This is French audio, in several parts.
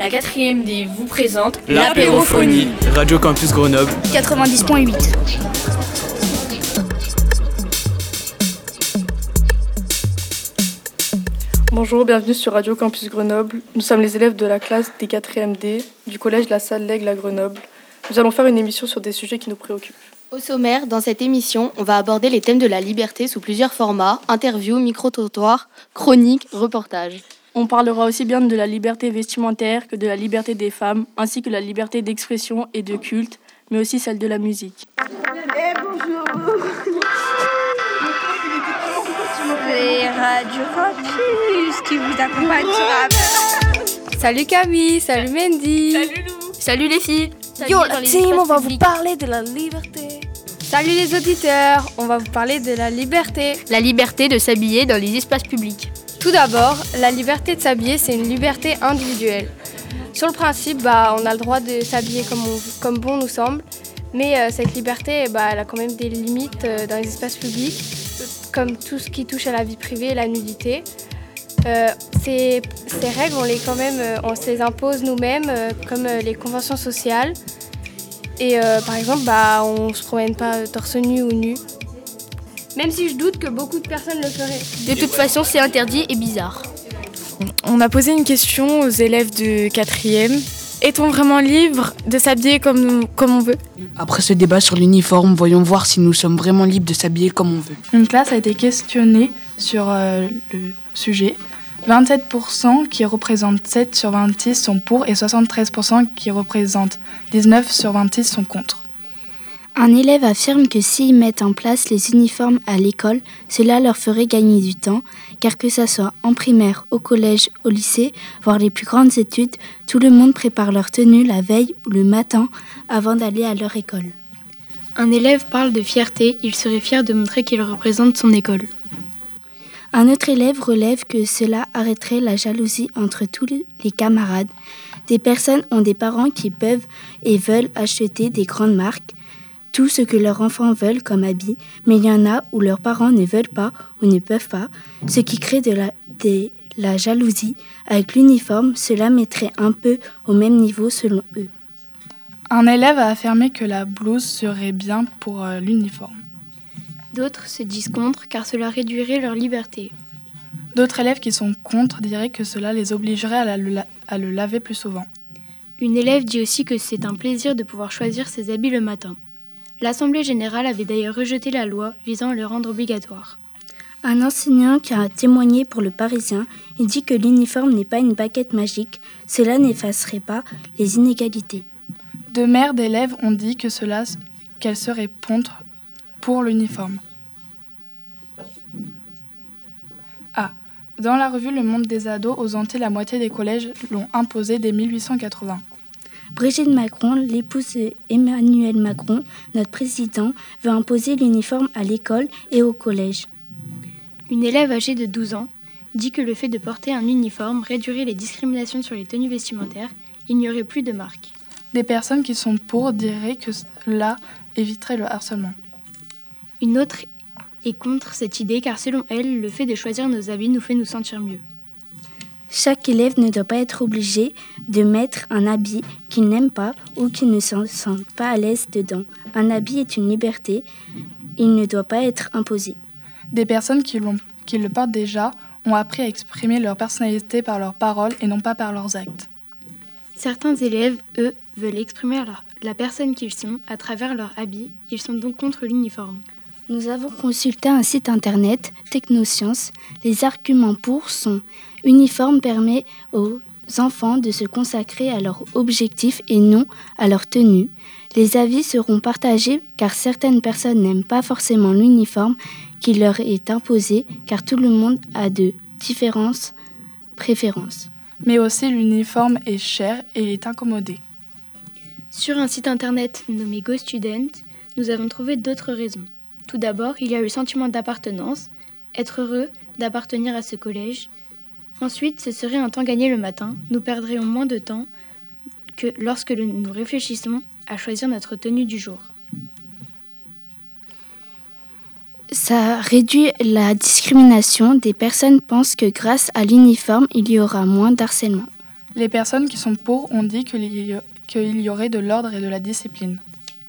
La quatrième D vous présente l'apérophonie. Radio Campus Grenoble 90.8. Bonjour, bienvenue sur Radio Campus Grenoble. Nous sommes les élèves de la classe des 4e D du collège La Salle L'Aigle à Grenoble. Nous allons faire une émission sur des sujets qui nous préoccupent. Au sommaire, dans cette émission, on va aborder les thèmes de la liberté sous plusieurs formats interviews, micro-trottoirs, chroniques, reportages. On parlera aussi bien de la liberté vestimentaire que de la liberté des femmes, ainsi que la liberté d'expression et de culte, mais aussi celle de la musique. Eh bonjour. Les Radio Campus qui vous accompagnent sur Salut Camille, salut Mendy Salut Lou. Salut les filles. Yo la team, on va vous parler de la liberté. Salut les auditeurs, on va vous parler de la liberté. La liberté de s'habiller dans les espaces publics. Tout d'abord, la liberté de s'habiller, c'est une liberté individuelle. Sur le principe, bah, on a le droit de s'habiller comme, bon nous semble, mais euh, cette liberté, bah, elle a quand même des limites euh, dans les espaces publics, comme tout ce qui touche à la vie privée, la nudité. Euh, ces, règles, on les, quand même, on les impose nous-mêmes, comme les conventions sociales. Et par exemple, bah, on ne se promène pas torse nu ou nu. Même si je doute que beaucoup de personnes le feraient. De toute façon, c'est interdit et bizarre. On a posé une question aux élèves de 4e. Est-on vraiment libre de s'habiller comme, comme on veut? Après ce débat sur l'uniforme, voyons voir si nous sommes vraiment libres de s'habiller comme on veut. Une classe a été questionnée sur euh, le sujet. 27% qui représentent 7 sur 26 sont pour et 73% qui représentent 19 sur 26 sont contre. Un élève affirme que s'ils mettent en place les uniformes à l'école, cela leur ferait gagner du temps, car que ce soit en primaire, au collège, au lycée, voire les plus grandes études, tout le monde prépare leur tenue la veille ou le matin avant d'aller à leur école. Un élève parle de fierté, il serait fier de montrer qu'il représente son école. Un autre élève relève que cela arrêterait la jalousie entre tous les camarades. Des personnes ont des parents qui peuvent et veulent acheter des grandes marques, tout ce que leurs enfants veulent comme habits, mais il y en a où leurs parents ne veulent pas ou ne peuvent pas, ce qui crée de la, de la jalousie. Avec l'uniforme, cela mettrait un peu au même niveau selon eux. Un élève a affirmé que la blouse serait bien pour euh, l'uniforme. D'autres se disent contre car cela réduirait leur liberté. D'autres élèves qui sont contre diraient que cela les obligerait à, la, à, le laver plus souvent. Une élève dit aussi que c'est un plaisir de pouvoir choisir ses habits le matin. L'Assemblée générale avait d'ailleurs rejeté la loi visant à le rendre obligatoire. Un enseignant qui a témoigné pour le Parisien il dit que l'uniforme n'est pas une baguette magique, cela n'effacerait pas les inégalités. Deux mères d'élèves ont dit que cela qu'elles seraient contre pour l'uniforme. Ah, dans la revue Le Monde des ados, aux Antilles, la moitié des collèges l'ont imposé dès 1880. Brigitte Macron, l'épouse d'Emmanuel Macron, notre président, veut imposer l'uniforme à l'école et au collège. Une élève âgée de 12 ans dit que le fait de porter un uniforme réduirait les discriminations sur les tenues vestimentaires, il n'y aurait plus de marques. Des personnes qui sont pour diraient que cela éviterait le harcèlement. Une autre est contre cette idée car selon elle, le fait de choisir nos habits nous fait nous sentir mieux. Chaque élève ne doit pas être obligé de mettre un habit qu'il n'aime pas ou qu'il ne se sent pas à l'aise dedans. Un habit est une liberté, il ne doit pas être imposé. Des personnes qui, qui le portent déjà ont appris à exprimer leur personnalité par leurs paroles et non pas par leurs actes. Certains élèves, eux, veulent exprimer leur, la personne qu'ils sont à travers leur habit. Ils sont donc contre l'uniforme. Nous avons consulté un site internet, Technosciences. Les arguments pour sont uniforme permet aux enfants de se consacrer à leur objectif et non à leur tenue. Les avis seront partagés car certaines personnes n'aiment pas forcément l'uniforme qui leur est imposé car tout le monde a de différentes préférences. Mais aussi l'uniforme est cher et il est incommodé. Sur un site internet nommé GoStudent, nous avons trouvé d'autres raisons. Tout d'abord, il y a le sentiment d'appartenance, être heureux d'appartenir à ce collège. Ensuite, ce serait un temps gagné le matin. Nous perdrions moins de temps que lorsque nous réfléchissons à choisir notre tenue du jour. Ça réduit la discrimination. Des personnes pensent que grâce à l'uniforme, il y aura moins d'harcèlement. Les personnes qui sont pour ont dit qu'il y, qu'il y aurait de l'ordre et de la discipline.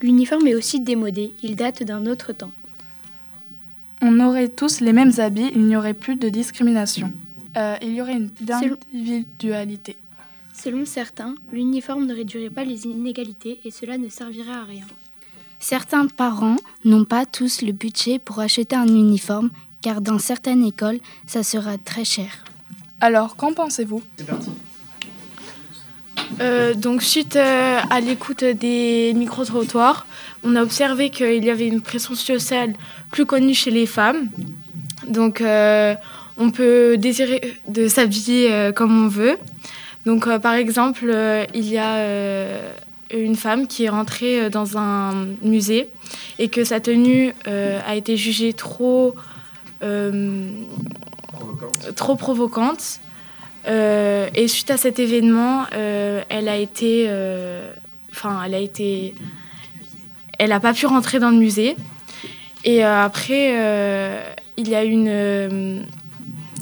L'uniforme est aussi démodé, il date d'un autre temps. On aurait tous les mêmes habits, il n'y aurait plus de discrimination. Euh, il y aurait une individualité. Selon certains, l'uniforme ne réduirait pas les inégalités et cela ne servirait à rien. Certains parents n'ont pas tous le budget pour acheter un uniforme, car dans certaines écoles, ça sera très cher. Alors, qu'en pensez-vous? C'est parti. Euh, donc suite euh, à l'écoute des micro-trottoirs, on a observé qu'il y avait une pression sociale plus connue chez les femmes. Donc euh, on peut désirer de s'habiller comme on veut. Donc par exemple, il y a une femme qui est rentrée dans un musée et que sa tenue a été jugée trop, Provocante. trop provocante. Euh, et suite à cet événement, euh, elle a été, enfin, elle a été, elle n'a pas pu rentrer dans le musée. Et euh, après, il y a une,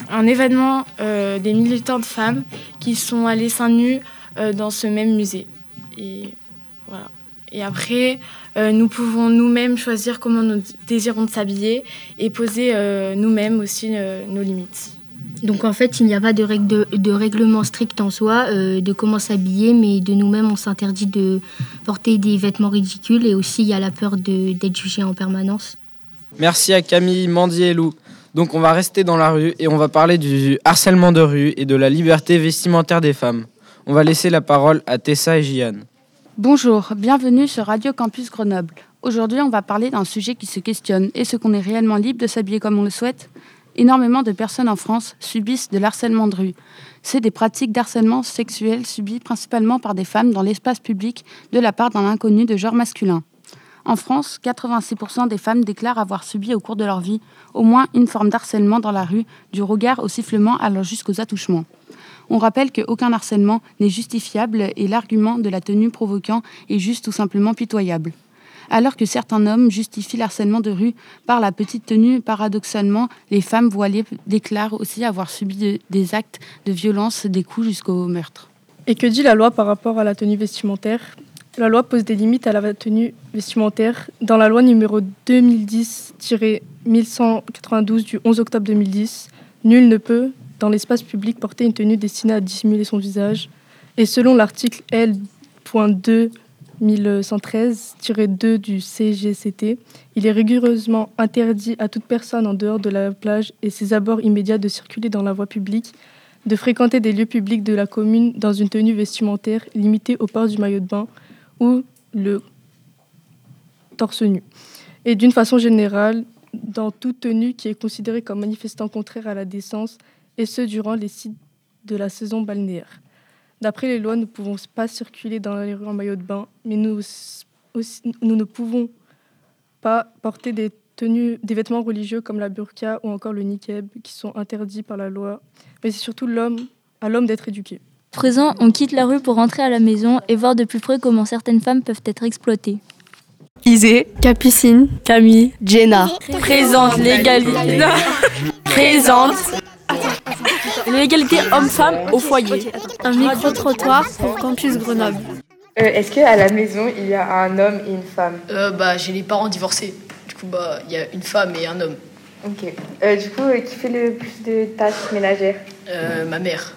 un événement des militantes femmes qui sont allées seins nus dans ce même musée. Et voilà. Et après, nous pouvons nous-mêmes choisir comment nous désirons de s'habiller et poser nous-mêmes aussi nos limites. Donc en fait, il n'y a pas de, règle de, de règlement strict en soi euh, de comment s'habiller, mais de nous-mêmes, on s'interdit de porter des vêtements ridicules et aussi il y a la peur d'être jugé en permanence. Merci à Camille, Mandy et Lou. Donc on va rester dans la rue et on va parler du harcèlement de rue et de la liberté vestimentaire des femmes. On va laisser la parole à Tessa et Jiane. Bonjour, bienvenue sur Radio Campus Grenoble. Aujourd'hui, on va parler d'un sujet qui se questionne. Est-ce qu'on est réellement libre de s'habiller comme on le souhaite? Énormément de personnes en France subissent de l'harcèlement de rue. C'est des pratiques d'harcèlement sexuel subies principalement par des femmes dans l'espace public de la part d'un inconnu de genre masculin. En France, 86% des femmes déclarent avoir subi au cours de leur vie au moins une forme d'harcèlement dans la rue, du regard au sifflement allant jusqu'aux attouchements. On rappelle qu'aucun harcèlement n'est justifiable et l'argument de la tenue provoquant est juste tout simplement pitoyable. Alors que certains hommes justifient l'harcèlement de rue par la petite tenue, paradoxalement, les femmes voilées déclarent aussi avoir subi de, des actes de violence, des coups jusqu'au meurtre. Et que dit la loi par rapport à la tenue vestimentaire? La loi pose des limites à la tenue vestimentaire. Dans la loi numéro 2010-1192 du 11 octobre 2010, nul ne peut, dans l'espace public, porter une tenue destinée à dissimuler son visage. Et selon l'article L.2 1113-2 du CGCT, il est rigoureusement interdit à toute personne en dehors de la plage et ses abords immédiats de circuler dans la voie publique, de fréquenter des lieux publics de la commune dans une tenue vestimentaire limitée au port du maillot de bain ou le torse nu. Et d'une façon générale, dans toute tenue qui est considérée comme manifestant contraire à la décence, et ce durant les sites de la saison balnéaire. D'après les lois, nous ne pouvons pas circuler dans les rues en maillot de bain, mais nous, aussi, nous ne pouvons pas porter des tenues, des vêtements religieux comme la burqa ou encore le niqab, qui sont interdits par la loi. Mais c'est surtout l'homme, à l'homme d'être éduqué. Présent, on quitte la rue pour rentrer à la maison et voir de plus près comment certaines femmes peuvent être exploitées. Isée, Capucine, Camille, Jenna. Présente l'égalité. Présente l'égalité homme-femme au foyer. Un micro-trottoir pour Campus Grenoble. Euh, Est-ce qu'à la maison, il y a un homme et une femme? Euh, bah, j'ai les parents divorcés. Du coup, bah, il y a une femme et un homme. Ok. Euh, du coup, euh, qui fait le plus de tâches ménagères? Euh, ma mère.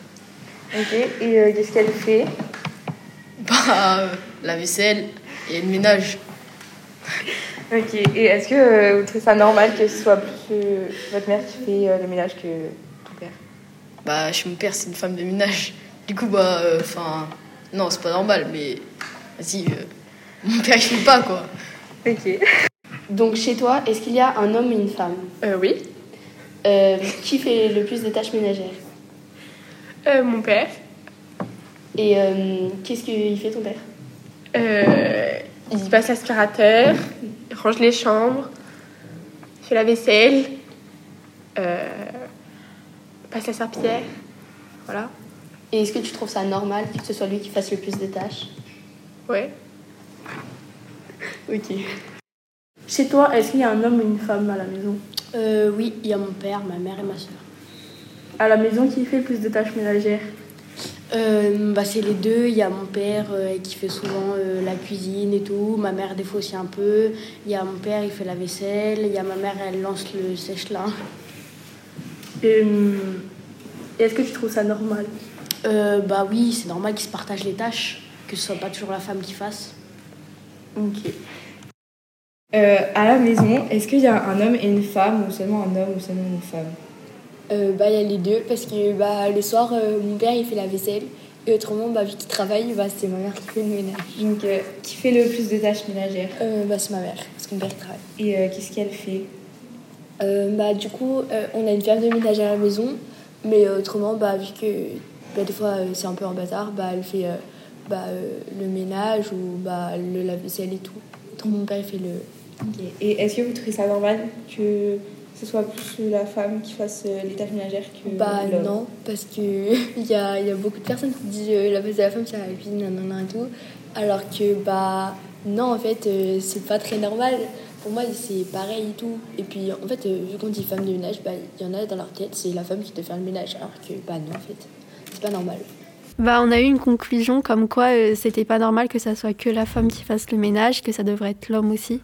Ok. Et euh, qu'est-ce qu'elle fait? Bah, euh, la vaisselle et le ménage. Ok. Et est-ce que euh, vous trouvez ça normal que ce soit plus euh, votre mère qui fait euh, le ménage que ton père? Bah, chez mon père, c'est une femme de ménage. Du coup, bah, enfin, non, c'est pas normal, mais vas-y, euh, mon père, il fait pas, quoi. Ok. Donc chez toi, est-ce qu'il y a un homme et une femme? Euh, oui. Euh, Qui fait le plus de tâches ménagères? Euh, mon père. Et euh, qu'est-ce qu'il fait ton père? Euh, il passe l'aspirateur, il range les chambres, il fait la vaisselle, euh, passe la serpillière. Voilà. Et est-ce que tu trouves ça normal que ce soit lui qui fasse le plus de tâches? Ouais. Ok. Chez toi, est-ce qu'il y a un homme et une femme à la maison? Euh, oui, il y a mon père, ma mère et ma soeur. À la maison, qui fait le plus de tâches ménagères Euh, bah, c'est les deux. Il y a mon père euh, qui fait souvent euh, la cuisine et tout. Ma mère, des fois aussi un peu. Il y a mon père, il fait la vaisselle. Il y a ma mère, elle lance le sèche-lin. Et, est-ce que tu trouves ça normal Bah oui, c'est normal qu'ils se partagent les tâches, que ce soit pas toujours la femme qui fasse. Ok. à la maison, est-ce qu'il y a un homme et une femme, ou seulement un homme, ou seulement une femme? Euh, bah, il y a les deux parce que bah, le soir, euh, mon père il fait la vaisselle et autrement, bah, vu qu'il travaille, bah, c'est ma mère qui fait le ménage. Donc, euh, qui fait le plus de tâches ménagères? Bah, C'est ma mère parce que mon père travaille. Et qu'est-ce qu'elle fait? Bah, Du coup, on a une femme de ménage à la maison, mais autrement, bah, vu que bah, des fois c'est un peu en bazar, bah, elle fait bah, le ménage ou bah, le lave-vaisselle et tout. Autrement, mon père il fait le. Et est-ce que vous trouvez ça normal? Que ce soit plus la femme qui fasse euh, les tâches ménagères que Bah non, parce qu'il y a, y a beaucoup de personnes qui disent euh, la place de la femme c'est la cuisine, nanana et tout. Alors que bah non, en fait, euh, c'est pas très normal. Pour moi, c'est pareil et tout. Et puis en fait, vu qu'on dit femme de ménage, bah il y en a dans leur tête, c'est la femme qui doit faire le ménage. Alors que bah non, en fait, c'est pas normal. Bah, on a eu une conclusion comme quoi c'était pas normal que ça soit que la femme qui fasse le ménage, que ça devrait être l'homme aussi.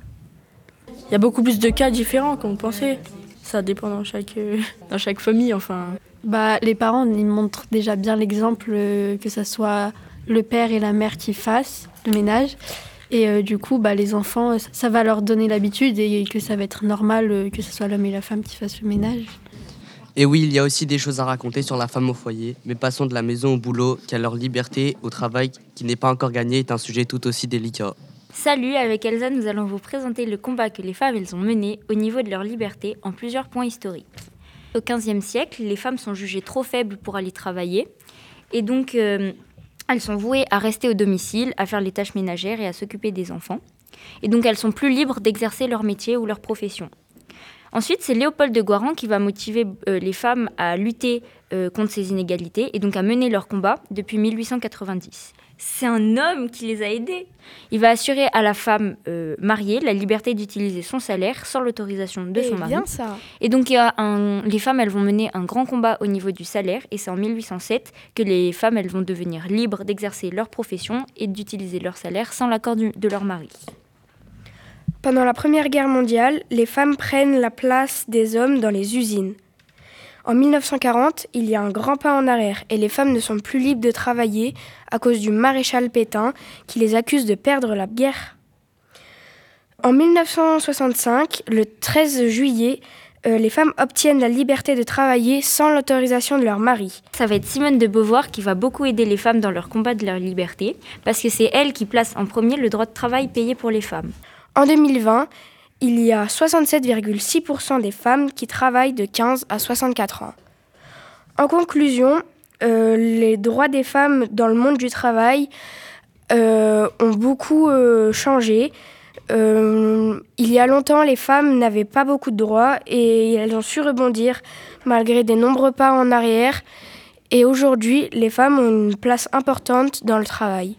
Il y a beaucoup plus de cas différents qu'on pensait ça dépend dans chaque, euh, dans chaque famille. Enfin. Bah, les parents, ils montrent déjà bien l'exemple euh, que ce soit le père et la mère qui fassent le ménage. Et euh, du coup, bah, les enfants, ça va leur donner l'habitude et que ça va être normal que ce soit l'homme et la femme qui fassent le ménage. Et oui, il y a aussi des choses à raconter sur la femme au foyer, mais passons de la maison au boulot, car leur liberté au travail qui n'est pas encore gagnée est un sujet tout aussi délicat. Salut, avec Elsa, nous allons vous présenter le combat que les femmes elles ont mené au niveau de leur liberté en plusieurs points historiques. Au XVe siècle, les femmes sont jugées trop faibles pour aller travailler et donc euh, elles sont vouées à rester au domicile, à faire les tâches ménagères et à s'occuper des enfants. Et donc elles sont plus libres d'exercer leur métier ou leur profession. Ensuite, c'est Léopold de Guaran qui va motiver euh, les femmes à lutter euh, contre ces inégalités et donc à mener leur combat depuis 1890 c'est un homme qui les a aidés. Il va assurer à la femme euh, mariée la liberté d'utiliser son salaire sans l'autorisation de son mari. Bien ça. Et donc, il y a un, les femmes, elles vont mener un grand combat au niveau du salaire. Et c'est en 1807 que les femmes, elles vont devenir libres d'exercer leur profession et d'utiliser leur salaire sans l'accord de leur mari. Pendant la Première Guerre mondiale, les femmes prennent la place des hommes dans les usines. En 1940, il y a un grand pas en arrière et les femmes ne sont plus libres de travailler à cause du maréchal Pétain qui les accuse de perdre la guerre. En 1965, le 13 juillet, euh, les femmes obtiennent la liberté de travailler sans l'autorisation de leur mari. Ça va être Simone de Beauvoir qui va beaucoup aider les femmes dans leur combat de leur liberté, parce que c'est elle qui place en premier le droit de travail payé pour les femmes. En 2020, il y a 67,6% des femmes qui travaillent de 15 à 64 ans. En conclusion, euh, les droits des femmes dans le monde du travail euh, ont beaucoup euh, changé. il y a longtemps, les femmes n'avaient pas beaucoup de droits et elles ont su rebondir malgré des nombreux pas en arrière. Et aujourd'hui, les femmes ont une place importante dans le travail.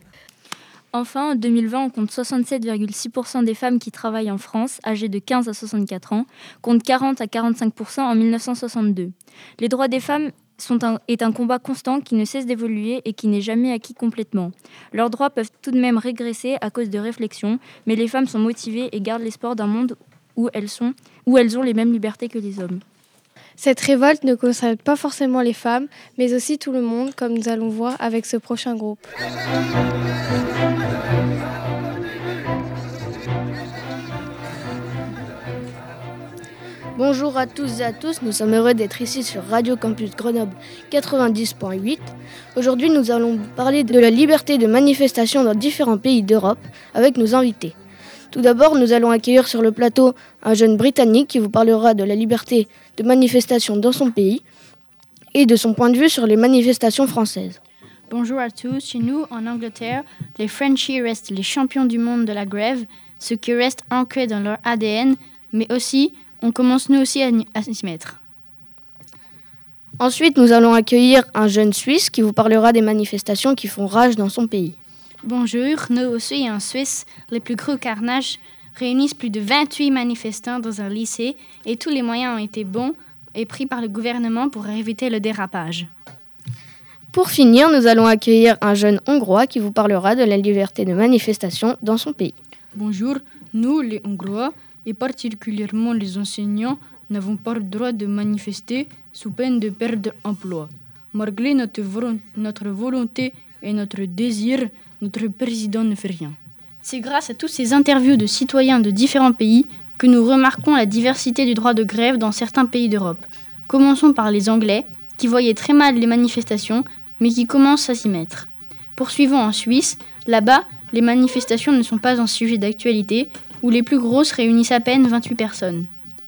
Enfin, en 2020, on compte 67,6% des femmes qui travaillent en France, âgées de 15 à 64 ans, contre 40 à 45% en 1962. Les droits des femmes sont un, est un combat constant qui ne cesse d'évoluer et qui n'est jamais acquis complètement. Leurs droits peuvent tout de même régresser à cause de réflexions, mais les femmes sont motivées et gardent l'espoir d'un monde où elles, sont, où elles ont les mêmes libertés que les hommes. Cette révolte ne concerne pas forcément les femmes, mais aussi tout le monde, comme nous allons voir avec ce prochain groupe. Bonjour à tous et à tous, nous sommes heureux d'être ici sur Radio Campus Grenoble 90.8. Aujourd'hui, nous allons parler de la liberté de manifestation dans différents pays d'Europe avec nos invités. Tout d'abord, nous allons accueillir sur le plateau un jeune Britannique qui vous parlera de la liberté de manifestation dans son pays et de son point de vue sur les manifestations françaises. Bonjour à tous. Chez nous, en Angleterre, les Frenchies restent les champions du monde de la grève, ce qui reste ancré dans leur ADN, mais aussi, on commence nous aussi à, s'y mettre. Ensuite, nous allons accueillir un jeune Suisse qui vous parlera des manifestations qui font rage dans son pays. Bonjour, nous aussi en Suisse, les plus gros carnages réunissent plus de 28 manifestants dans un lycée et tous les moyens ont été bons et pris par le gouvernement pour éviter le dérapage. Pour finir, nous allons accueillir un jeune Hongrois qui vous parlera de la liberté de manifestation dans son pays. Bonjour, nous les Hongrois, et particulièrement les enseignants, n'avons pas le droit de manifester sous peine de perdre emploi. Malgré notre, notre volonté et notre désir, notre président ne fait rien. C'est grâce à toutes ces interviews de citoyens de différents pays que nous remarquons la diversité du droit de grève dans certains pays d'Europe. Commençons par les Anglais, qui voyaient très mal les manifestations, mais qui commencent à s'y mettre. Poursuivons en Suisse, là-bas, les manifestations ne sont pas un sujet d'actualité, où les plus grosses réunissent à peine 28 personnes.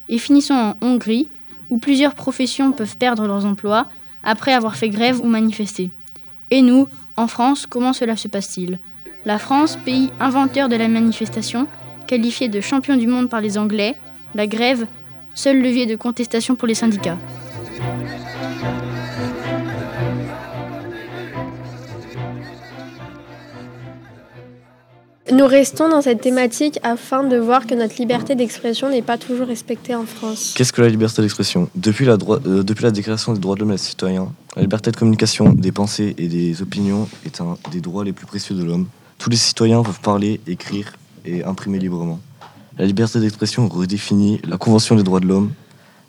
Et finissons en Hongrie, où plusieurs professions peuvent perdre leurs emplois après avoir fait grève ou manifesté. Et nous, en France, comment cela se passe-t-il? La France, pays inventeur de la manifestation, qualifié de champion du monde par les Anglais, la grève, seul levier de contestation pour les syndicats. Nous restons dans cette thématique afin de voir que notre liberté d'expression n'est pas toujours respectée en France. Qu'est-ce que la liberté d'expression depuis, la euh, depuis la Déclaration des droits de l'homme et des citoyens, la liberté de communication des pensées et des opinions est un des droits les plus précieux de l'homme. Tous les citoyens peuvent parler, écrire et imprimer librement. La liberté d'expression redéfinit la Convention des droits de l'homme,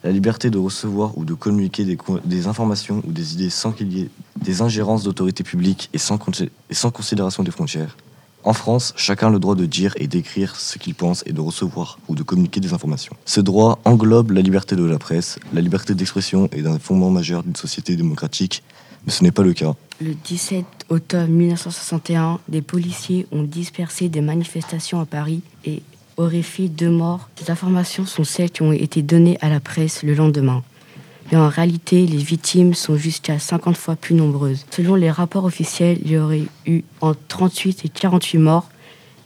la liberté de recevoir ou de communiquer des, informations ou des idées sans qu'il y ait des ingérences d'autorités publiques et sans considération des frontières. En France, chacun a le droit de dire et d'écrire ce qu'il pense et de recevoir ou de communiquer des informations. Ce droit englobe la liberté de la presse, la liberté d'expression est un fondement majeur d'une société démocratique, mais ce n'est pas le cas. Le 17 octobre 1961, des policiers ont dispersé des manifestations à Paris et auraient fait deux morts. Ces informations sont celles qui ont été données à la presse le lendemain. Mais en réalité, les victimes sont jusqu'à 50 fois plus nombreuses. Selon les rapports officiels, il y aurait eu entre 38 et 48 morts,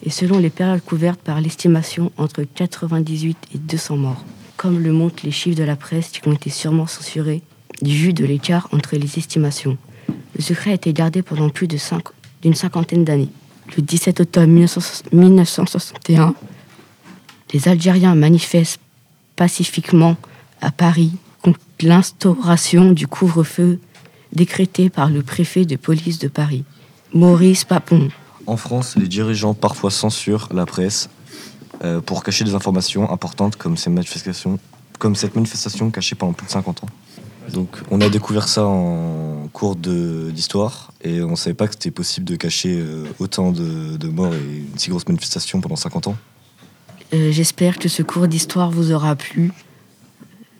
et selon les périodes couvertes par l'estimation, entre 98 et 200 morts. Comme le montrent les chiffres de la presse qui ont été sûrement censurés, du vu de l'écart entre les estimations. Le secret a été gardé pendant plus d'une cinquantaine d'années. Le 17 octobre 1961, les Algériens manifestent pacifiquement à Paris l'instauration du couvre-feu décrété par le préfet de police de Paris, Maurice Papon. En France, les dirigeants parfois censurent la presse euh, pour cacher des informations importantes comme, ces manifestations, comme cette manifestation cachée pendant plus de 50 ans. Donc on a découvert ça en cours d'histoire et on ne savait pas que c'était possible de cacher euh, autant de, de, morts et une si grosse manifestation pendant 50 ans. Euh, j'espère que ce cours d'histoire vous aura plu.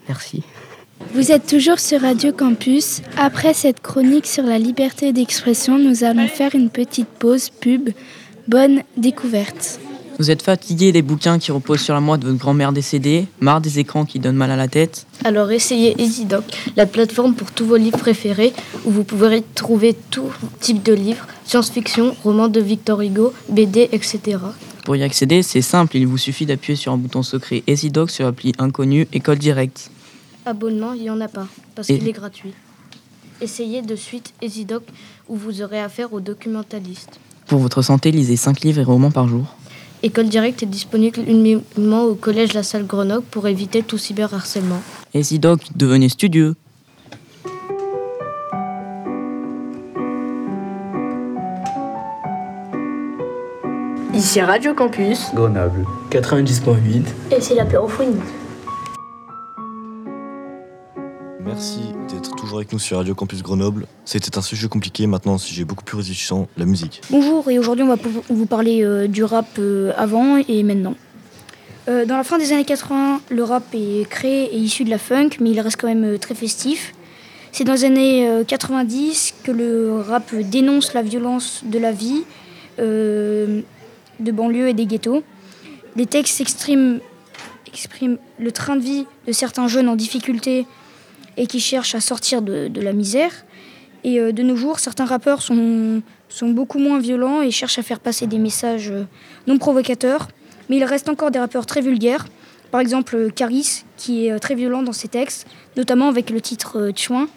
Merci. Vous êtes toujours sur Radio Campus. Après cette chronique sur la liberté d'expression, nous allons faire une petite pause pub. Bonne découverte. Vous êtes fatigué des bouquins qui reposent sur la moi de votre grand-mère décédée, marre des écrans qui donnent mal à la tête Alors essayez EasyDoc, la plateforme pour tous vos livres préférés où vous pourrez trouver tout type de livres, science-fiction, romans de Victor Hugo, BD, etc. Pour y accéder, c'est simple, il vous suffit d'appuyer sur un bouton secret EasyDoc sur l'appli inconnue École Directe. Abonnement, il n'y en a pas, parce qu'il est gratuit. Essayez de suite EasyDoc où vous aurez affaire aux documentalistes. Pour votre santé, lisez 5 livres et romans par jour. École Directe est disponible uniquement au collège La Salle Grenoble pour éviter tout cyberharcèlement. EasyDoc, devenez studieux. Ici Radio Campus Grenoble 90.8 et c'est l'apérophonie. Merci avec nous sur Radio Campus Grenoble. C'était un sujet compliqué, maintenant un sujet beaucoup plus résistant, la musique. Bonjour, et aujourd'hui on va vous parler euh, du rap euh, avant et maintenant. Euh, dans la fin des années 80, le rap est créé et issu de la funk, mais il reste quand même très festif. C'est dans les années 90 que le rap dénonce la violence de la vie, de banlieue et des ghettos. Les textes expriment le train de vie de certains jeunes en difficulté et qui cherchent à sortir de, la misère. Et euh, de nos jours, certains rappeurs sont, sont beaucoup moins violents et cherchent à faire passer des messages euh, non provocateurs. Mais il reste encore des rappeurs très vulgaires. Par exemple, Caris, qui est euh, très violent dans ses textes, notamment avec le titre Chouin.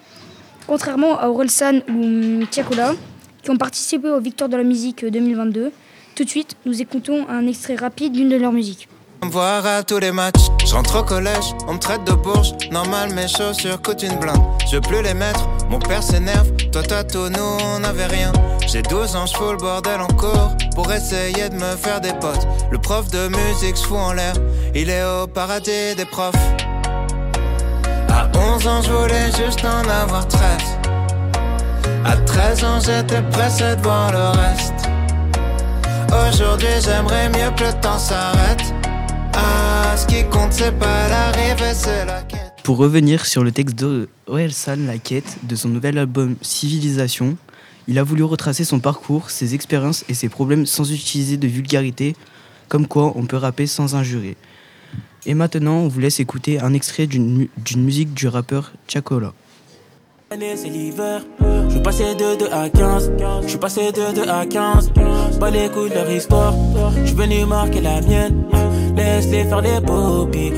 Contrairement à Orelsan ou Tiakola, qui ont participé aux Victoires de la musique 2022, tout de suite, nous écoutons un extrait rapide d'une de leurs musiques. Me voir à tous les matchs. Je rentre au collège, on me traite de bourge. Normal, mes chaussures coûtent une blinde. Je veux plus les mettre Mon père s'énerve, toi t'as tout, nous on avait rien. J'ai 12 ans, je fous le bordel encore pour essayer de me faire des potes. Le prof de musique se fout en l'air, il est au paradis des profs. À 11 ans, je voulais juste en avoir 13. À 13 ans, j'étais pressé de voir le reste. Aujourd'hui, j'aimerais mieux que le temps s'arrête. Ce qui compte, c'est pas l'arrivée, c'est la quête. Pour revenir sur le texte de Orelsan La Quête de son nouvel album Civilisation, il a voulu retracer son parcours, ses expériences et ses problèmes sans utiliser de vulgarité, comme quoi on peut rapper sans injurer. Et maintenant, on vous laisse écouter un extrait d'une mu- d'une musique du rappeur Chacola. année, c'est l'hiver. Je suis passé de 2 à 15. Je suis passé de 2 à 15. Pas les couilles de leur histoire. Je suis venu marquer la mienne. Laisse-les faire les.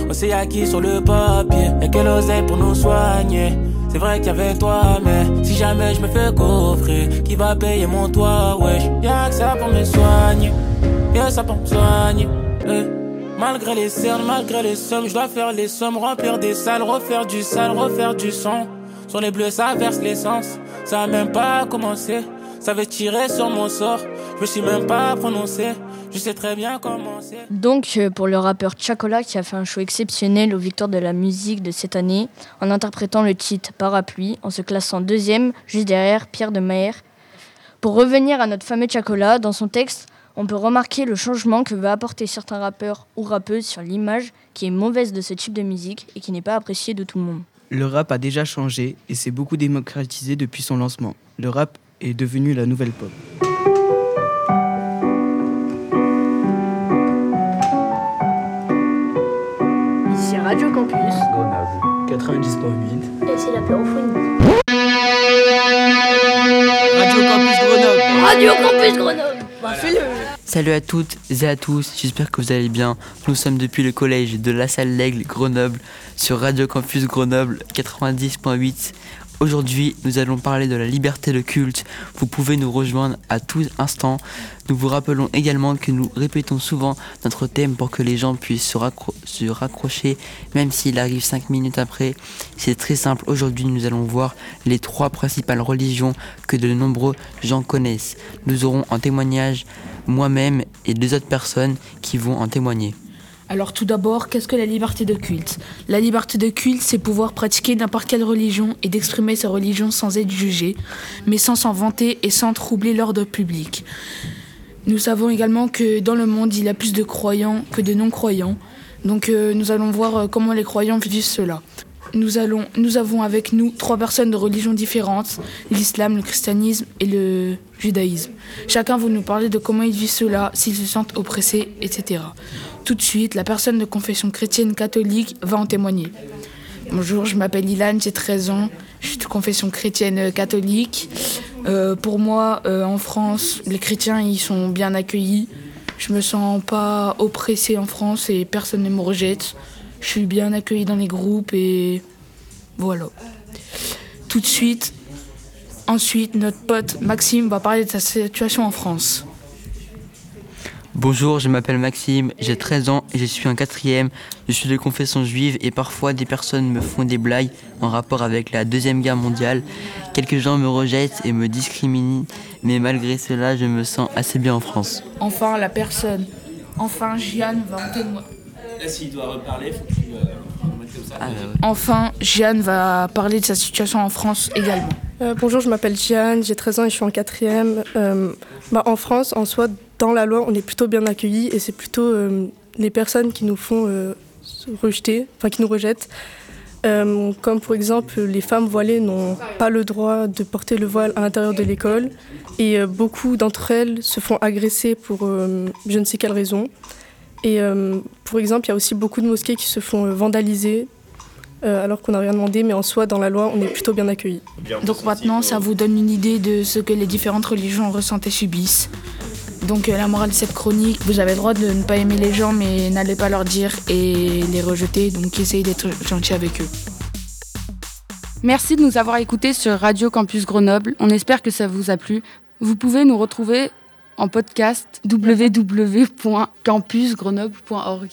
On s'est acquis sur le papier. Y'a quelle oseille pour nous soigner. C'est vrai qu'il y avait toi, mais si jamais je me fais coffrer, qui va payer mon toit, wesh? Y'a que ça pour me soigner. Y'a ça pour me soigner. eh. Malgré les cernes, malgré les sommes, je dois faire les sommes, remplir des salles, refaire du sale, refaire du son. Sur les bleus, ça verse l'essence. Ça a même pas commencé. Ça veut tirer sur mon sort. Je suis même pas prononcé. Je sais très bien comment c'est. Donc, euh, pour le rappeur Chacola qui a fait un show exceptionnel aux victoires de la musique de cette année, en interprétant le titre Parapluie, en se classant deuxième, juste derrière Pierre de Maher. Pour revenir à notre fameux Chacola, dans son texte, on peut remarquer le changement que veut apporter certains rappeurs ou rappeuses sur l'image qui est mauvaise de ce type de musique et qui n'est pas appréciée de tout le monde. Le rap a déjà changé et s'est beaucoup démocratisé depuis son lancement. Le rap est devenu la nouvelle pop. Radio Campus. Grenoble 90.8. Et c'est la pérophonie. Radio Campus Grenoble. Radio Campus Grenoble. Bah. Salut à toutes et à tous, j'espère que vous allez bien. Nous sommes depuis le collège de La Salle l'Aigle Grenoble sur Radio Campus Grenoble 90.8. Aujourd'hui, nous allons parler de la liberté de culte. Vous pouvez nous rejoindre à tout instant. Nous vous rappelons également que nous répétons souvent notre thème pour que les gens puissent se, raccro- se raccrocher, même s'il arrive 5 minutes après. C'est très simple. Aujourd'hui, nous allons voir les trois principales religions que de nombreux gens connaissent. Nous aurons en témoignage moi-même et deux autres personnes qui vont en témoigner. Alors tout d'abord, qu'est-ce que la liberté de culte? La liberté de culte, c'est pouvoir pratiquer n'importe quelle religion et d'exprimer sa religion sans être jugé, mais sans s'en vanter et sans troubler l'ordre public. Nous savons également que dans le monde, il y a plus de croyants que de non-croyants. Donc euh, nous allons voir euh, comment les croyants vivent cela. Nous, allons, nous avons avec nous trois personnes de religions différentes, l'islam, le christianisme et le judaïsme. Chacun va nous parler de comment ils vivent cela, s'ils se sentent oppressés, etc. Tout de suite, la personne de confession chrétienne catholique va en témoigner. Bonjour, je m'appelle Ilan, j'ai 13 ans, je suis de confession chrétienne catholique. Euh, pour moi, euh, en France, les chrétiens, ils sont bien accueillis. Je me sens pas oppressée en France et personne ne me rejette. Je suis bien accueillie dans les groupes et voilà. Tout de suite, ensuite, notre pote Maxime va parler de sa situation en France. Bonjour, je m'appelle Maxime, j'ai 13 ans et je suis en quatrième. Je suis de confession juive et parfois des personnes me font des blagues en rapport avec la Deuxième Guerre mondiale. Quelques gens me rejettent et me discriminent, mais malgré cela, je me sens assez bien en France. Enfin, la personne. Enfin, Jeanne va en témoigner. Là, s'il doit reparler, faut qu'il euh, le mette comme ça. Enfin, Jeanne va parler de sa situation en France également. Euh, bonjour, je m'appelle Jeanne, j'ai 13 ans et je suis en quatrième. Euh, bah, en France, en soi, dans la loi, on est plutôt bien accueillis et c'est plutôt euh, les personnes qui nous font euh, rejeter, enfin qui nous rejettent. Euh, comme pour exemple, les femmes voilées n'ont pas le droit de porter le voile à l'intérieur de l'école et beaucoup d'entre elles se font agresser pour je ne sais quelle raison. Et pour exemple, il y a aussi beaucoup de mosquées qui se font vandaliser alors qu'on n'a rien demandé, mais en soi, dans la loi, on est plutôt bien accueillis. Donc maintenant, ça vous donne une idée de ce que les différentes religions ressentent et subissent? Donc euh, la morale de cette chronique, vous avez le droit de ne pas aimer les gens, mais n'allez pas leur dire et les rejeter. Donc essayez d'être gentil avec eux. Merci de nous avoir écoutés sur Radio Campus Grenoble. On espère que ça vous a plu. Vous pouvez nous retrouver en podcast www.campusgrenoble.org.